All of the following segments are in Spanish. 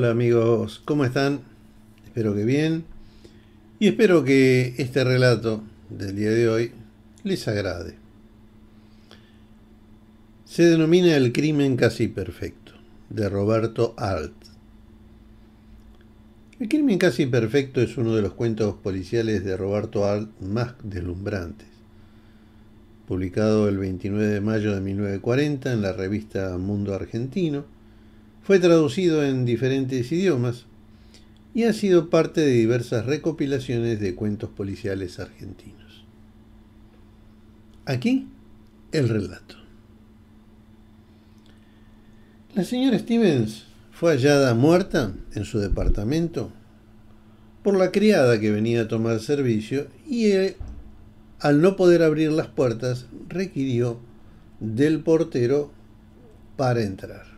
Hola amigos, ¿cómo están? Espero que bien. Y espero que este relato del día de hoy les agrade. Se denomina El crimen casi perfecto, de Roberto Alt. El crimen casi perfecto es uno de los cuentos policiales de Roberto Alt más deslumbrantes. Publicado el 29 de mayo de 1940 en la revista Mundo Argentino, fue traducido en diferentes idiomas y ha sido parte de diversas recopilaciones de cuentos policiales argentinos. Aquí el relato. La señora Stevens fue hallada muerta en su departamento por la criada que venía a tomar servicio y al no poder abrir las puertas requirió del portero para entrar.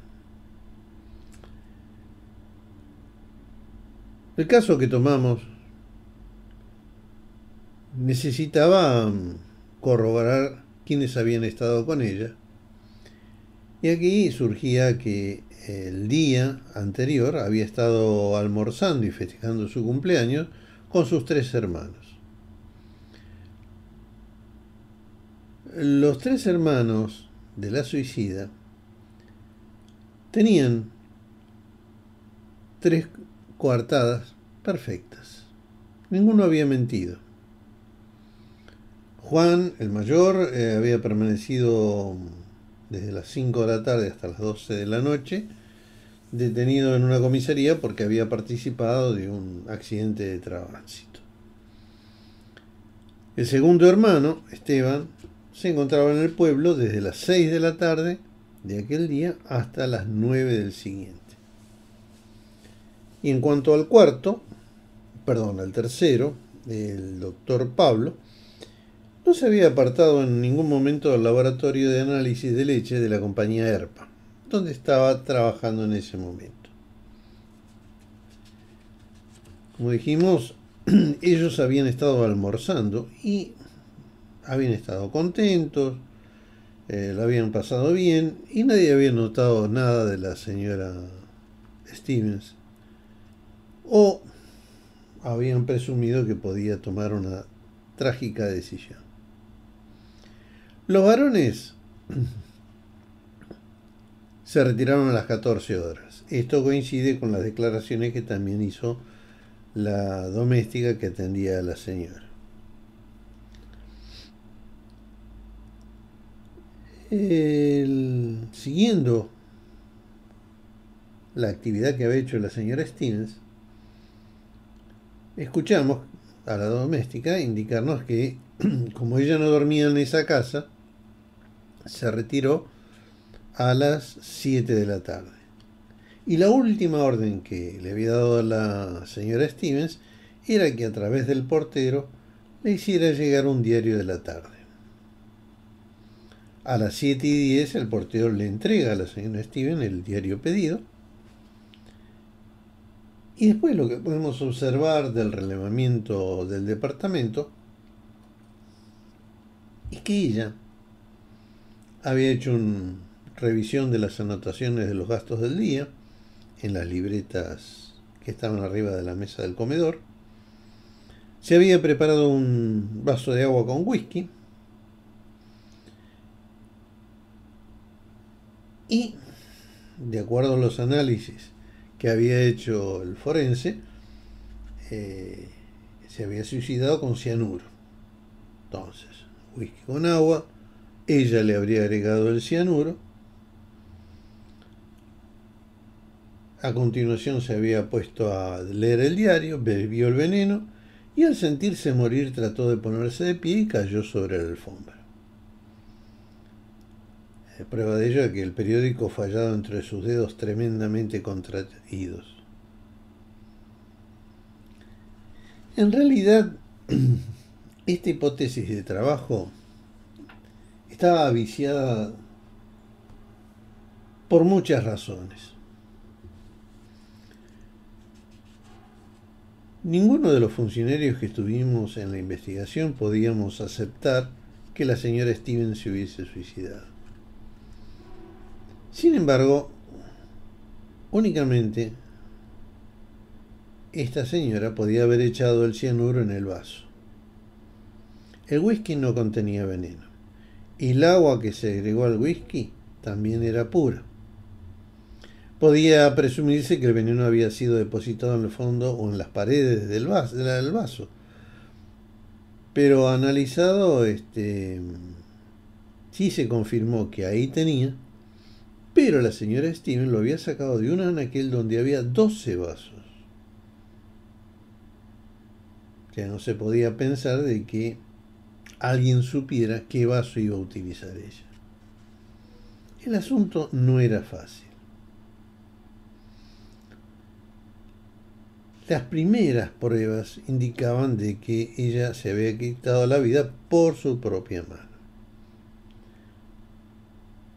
El caso que tomamos necesitaba mm, corroborar quiénes habían estado con ella. Y aquí surgía que el día anterior había estado almorzando y festejando su cumpleaños con sus tres hermanos. Los tres hermanos de la suicida tenían tres coartadas perfectas. Ninguno había mentido. Juan, el mayor, eh, había permanecido desde las 5 de la tarde hasta las 12 de la noche, detenido en una comisaría porque había participado de un accidente de tránsito. El segundo hermano, Esteban, se encontraba en el pueblo desde las 6 de la tarde de aquel día hasta las 9 del siguiente. Y en cuanto al cuarto, perdón, al tercero, el doctor Pablo, no se había apartado en ningún momento del laboratorio de análisis de leche de la compañía ERPA, donde estaba trabajando en ese momento. Como dijimos, ellos habían estado almorzando y habían estado contentos, eh, lo habían pasado bien y nadie había notado nada de la señora Stevens o habían presumido que podía tomar una trágica decisión. Los varones se retiraron a las 14 horas. Esto coincide con las declaraciones que también hizo la doméstica que atendía a la señora. siguiendo la actividad que había hecho la señora Stevens, escuchamos a la doméstica indicarnos que como ella no dormía en esa casa, se retiró a las 7 de la tarde. Y la última orden que le había dado la señora Stevens era que a través del portero le hiciera llegar un diario de la tarde. A las 7 y 10 el portero le entrega a la señora Stevens el diario pedido y después lo que podemos observar del relevamiento del departamento es que ella había hecho una revisión de las anotaciones de los gastos del día en las libretas que estaban arriba de la mesa del comedor. Se había preparado un vaso de agua con whisky. Y, de acuerdo a los análisis que había hecho el forense, eh, se había suicidado con cianuro. Entonces, whisky con agua, ella le habría agregado el cianuro. A continuación se había puesto a leer el diario, bebió el veneno y al sentirse morir trató de ponerse de pie y cayó sobre la alfombra. Prueba de ello es que el periódico fallado entre sus dedos tremendamente contraídos. En realidad, esta hipótesis de trabajo estaba viciada por muchas razones. Ninguno de los funcionarios que estuvimos en la investigación podíamos aceptar que la señora Stevens se hubiese suicidado. Sin embargo, únicamente esta señora podía haber echado el cianuro en el vaso. El whisky no contenía veneno y el agua que se agregó al whisky también era pura. Podía presumirse que el veneno había sido depositado en el fondo o en las paredes del vaso. Pero analizado, este, sí se confirmó que ahí tenía, pero la señora Steven lo había sacado de un anaquel donde había 12 vasos. Ya no se podía pensar de que alguien supiera qué vaso iba a utilizar ella. El asunto no era fácil. Las primeras pruebas indicaban de que ella se había quitado la vida por su propia mano.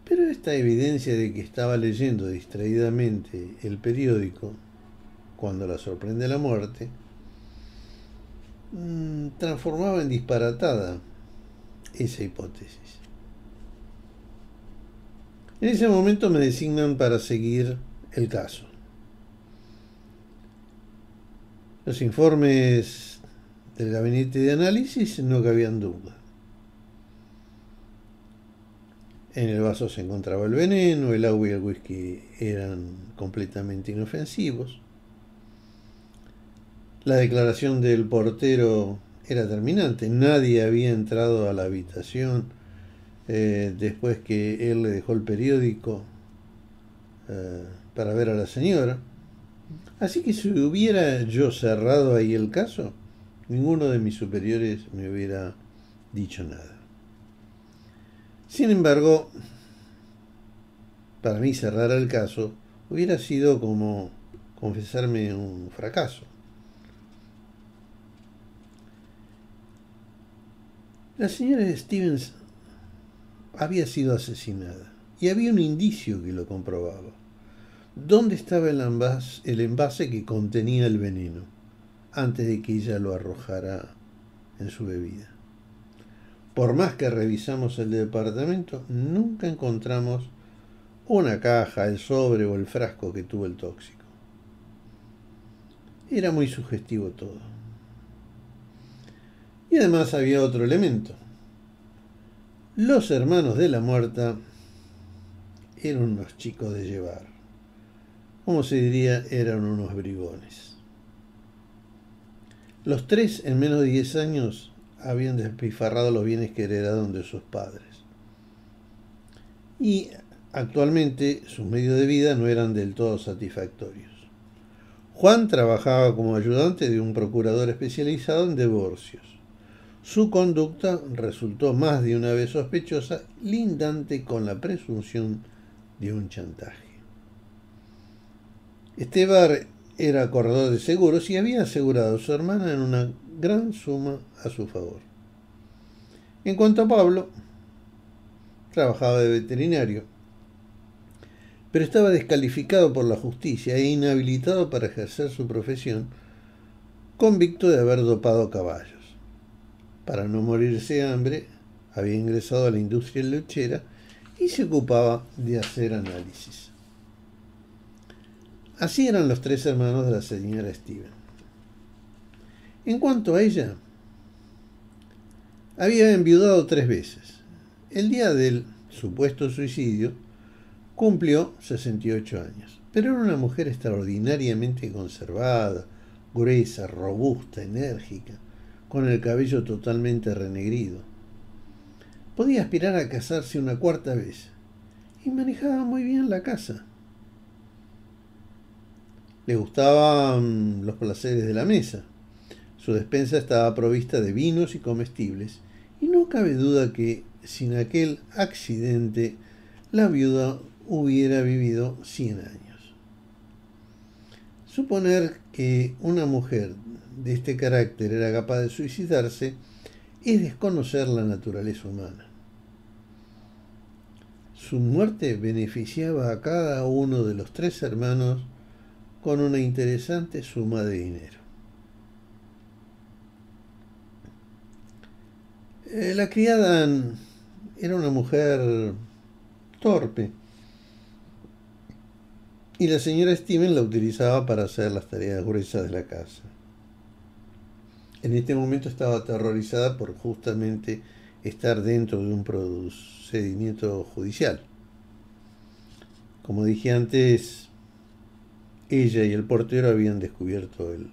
Pero esta evidencia de que estaba leyendo distraídamente el periódico cuando la sorprende la muerte, mm, transformaba en disparatada esa hipótesis. En ese momento me designan para seguir el caso. Los informes del gabinete de análisis no cabían duda. En el vaso se encontraba el veneno, el agua y el whisky eran completamente inofensivos. La declaración del portero era terminante. Nadie había entrado a la habitación eh, después que él le dejó el periódico eh, para ver a la señora. Así que si hubiera yo cerrado ahí el caso, ninguno de mis superiores me hubiera dicho nada. Sin embargo, para mí cerrar el caso hubiera sido como confesarme un fracaso. La señora Stevens había sido asesinada y había un indicio que lo comprobaba. ¿Dónde estaba el envase, el envase que contenía el veneno antes de que ella lo arrojara en su bebida? Por más que revisamos el departamento, nunca encontramos una caja, el sobre o el frasco que tuvo el tóxico. Era muy sugestivo todo. Y además había otro elemento. Los hermanos de la muerta eran unos chicos de llevar como se diría, eran unos bribones. Los tres, en menos de 10 años, habían despifarrado los bienes que heredaron de sus padres. Y actualmente sus medios de vida no eran del todo satisfactorios. Juan trabajaba como ayudante de un procurador especializado en divorcios. Su conducta resultó más de una vez sospechosa, lindante con la presunción de un chantaje. Estebar era corredor de seguros y había asegurado a su hermana en una gran suma a su favor. En cuanto a Pablo, trabajaba de veterinario, pero estaba descalificado por la justicia e inhabilitado para ejercer su profesión, convicto de haber dopado caballos. Para no morirse de hambre, había ingresado a la industria lechera y se ocupaba de hacer análisis. Así eran los tres hermanos de la señora Steven. En cuanto a ella, había enviudado tres veces. El día del supuesto suicidio cumplió 68 años, pero era una mujer extraordinariamente conservada, gruesa, robusta, enérgica, con el cabello totalmente renegrido. Podía aspirar a casarse una cuarta vez y manejaba muy bien la casa. Le gustaban los placeres de la mesa. Su despensa estaba provista de vinos y comestibles, y no cabe duda que sin aquel accidente la viuda hubiera vivido 100 años. Suponer que una mujer de este carácter era capaz de suicidarse es desconocer la naturaleza humana. Su muerte beneficiaba a cada uno de los tres hermanos con una interesante suma de dinero. Eh, la criada era una mujer torpe y la señora Steven la utilizaba para hacer las tareas gruesas de la casa. En este momento estaba aterrorizada por justamente estar dentro de un procedimiento judicial. Como dije antes, ella y el portero habían descubierto el,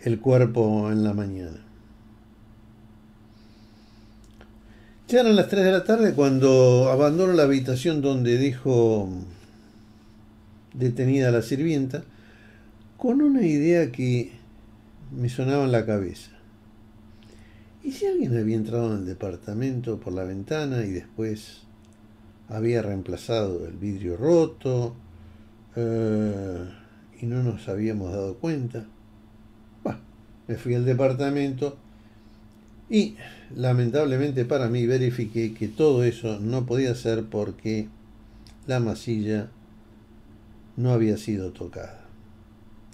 el cuerpo en la mañana. Ya eran las 3 de la tarde cuando abandonó la habitación donde dejó detenida la sirvienta con una idea que me sonaba en la cabeza. ¿Y si alguien había entrado en el departamento por la ventana y después había reemplazado el vidrio roto eh, y no nos habíamos dado cuenta? me fui al departamento y lamentablemente para mí verifiqué que todo eso no podía ser porque la masilla no había sido tocada.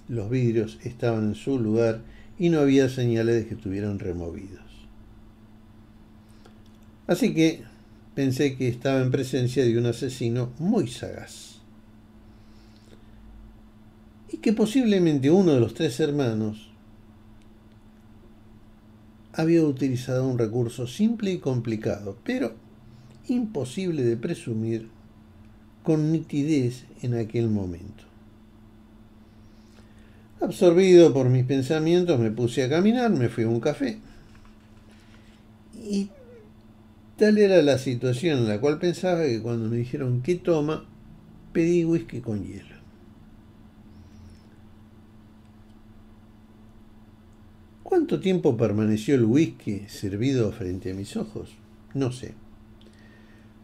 Los vidrios estaban en su lugar y no había señales de que estuvieran removidos. Así que pensé que estaba en presencia de un asesino muy sagaz. Y que posiblemente uno de los tres hermanos había utilizado un recurso simple y complicado, pero imposible de presumir con nitidez en aquel momento. Absorbido por mis pensamientos, me puse a caminar, me fui a un café. Y tal era la situación en la cual pensaba que cuando me dijeron qué toma, pedí whisky con hielo. ¿Cuánto tiempo permaneció el whisky servido frente a mis ojos? No sé.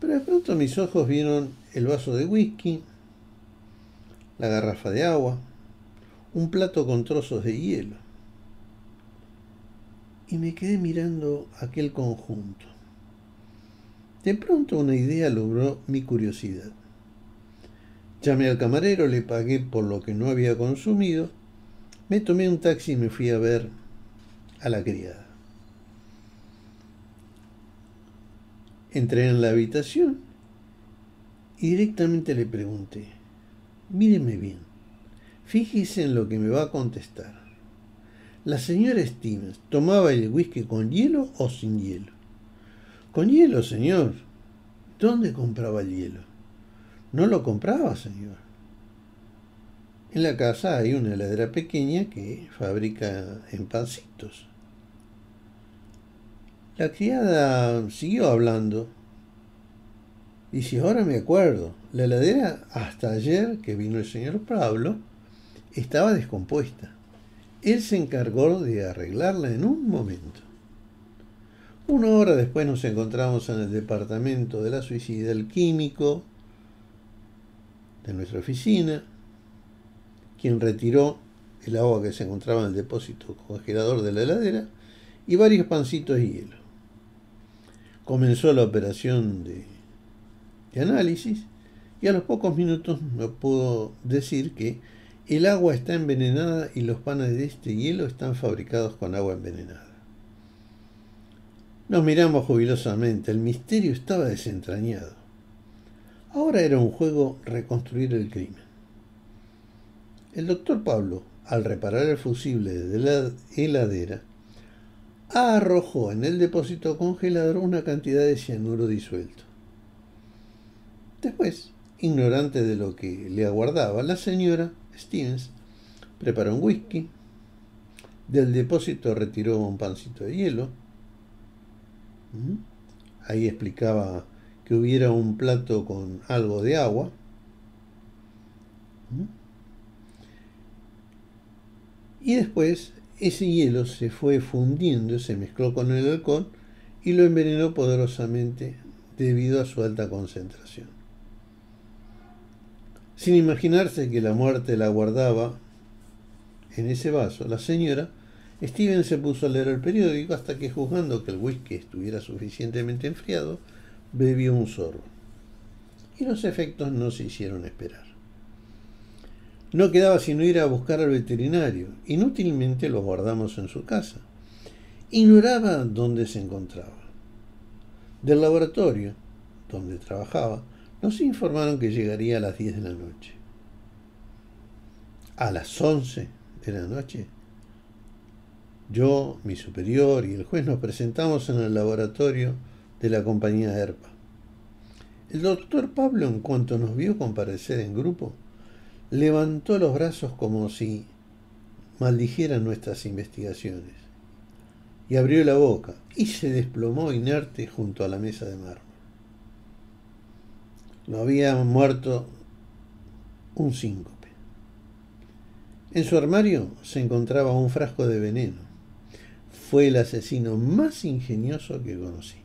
Pero de pronto mis ojos vieron el vaso de whisky, la garrafa de agua, un plato con trozos de hielo. Y me quedé mirando aquel conjunto. De pronto una idea logró mi curiosidad. Llamé al camarero, le pagué por lo que no había consumido, me tomé un taxi y me fui a ver a la criada. Entré en la habitación y directamente le pregunté, míreme bien, fíjese en lo que me va a contestar. La señora Stevens, ¿tomaba el whisky con hielo o sin hielo? Con hielo, señor. ¿Dónde compraba el hielo? No lo compraba, señor. En la casa hay una heladera pequeña que fabrica en pancitos. La criada siguió hablando. Y si ahora me acuerdo, la heladera hasta ayer que vino el señor Pablo estaba descompuesta. Él se encargó de arreglarla en un momento. Una hora después nos encontramos en el departamento de la suicida, el químico de nuestra oficina, quien retiró el agua que se encontraba en el depósito congelador de la heladera y varios pancitos de hielo comenzó la operación de, análisis y a los pocos minutos me pudo decir que el agua está envenenada y los panes de este hielo están fabricados con agua envenenada. Nos miramos jubilosamente, el misterio estaba desentrañado. Ahora era un juego reconstruir el crimen. El doctor Pablo, al reparar el fusible de la heladera, arrojó en el depósito congelador una cantidad de cianuro disuelto. Después, ignorante de lo que le aguardaba, la señora Stevens preparó un whisky, del depósito retiró un pancito de hielo, ahí explicaba que hubiera un plato con algo de agua, y después ese hielo se fue fundiendo, se mezcló con el alcohol y lo envenenó poderosamente debido a su alta concentración. Sin imaginarse que la muerte la guardaba en ese vaso, la señora Steven se puso a leer el periódico hasta que, juzgando que el whisky estuviera suficientemente enfriado, bebió un sorbo. Y los efectos no se hicieron esperar. No quedaba sino ir a buscar al veterinario. Inútilmente lo guardamos en su casa. Ignoraba dónde se encontraba. Del laboratorio, donde trabajaba, nos informaron que llegaría a las 10 de la noche. a las 11 de la noche, yo, mi superior y el juez nos presentamos en el laboratorio de la compañía ERPA. El doctor Pablo, en cuanto nos vio comparecer en grupo, levantó los brazos como si maldijeran nuestras investigaciones y abrió la boca y se desplomó inerte junto a la mesa de mármol. Lo había muerto un síncope. En su armario se encontraba un frasco de veneno. Fue el asesino más ingenioso que conocí.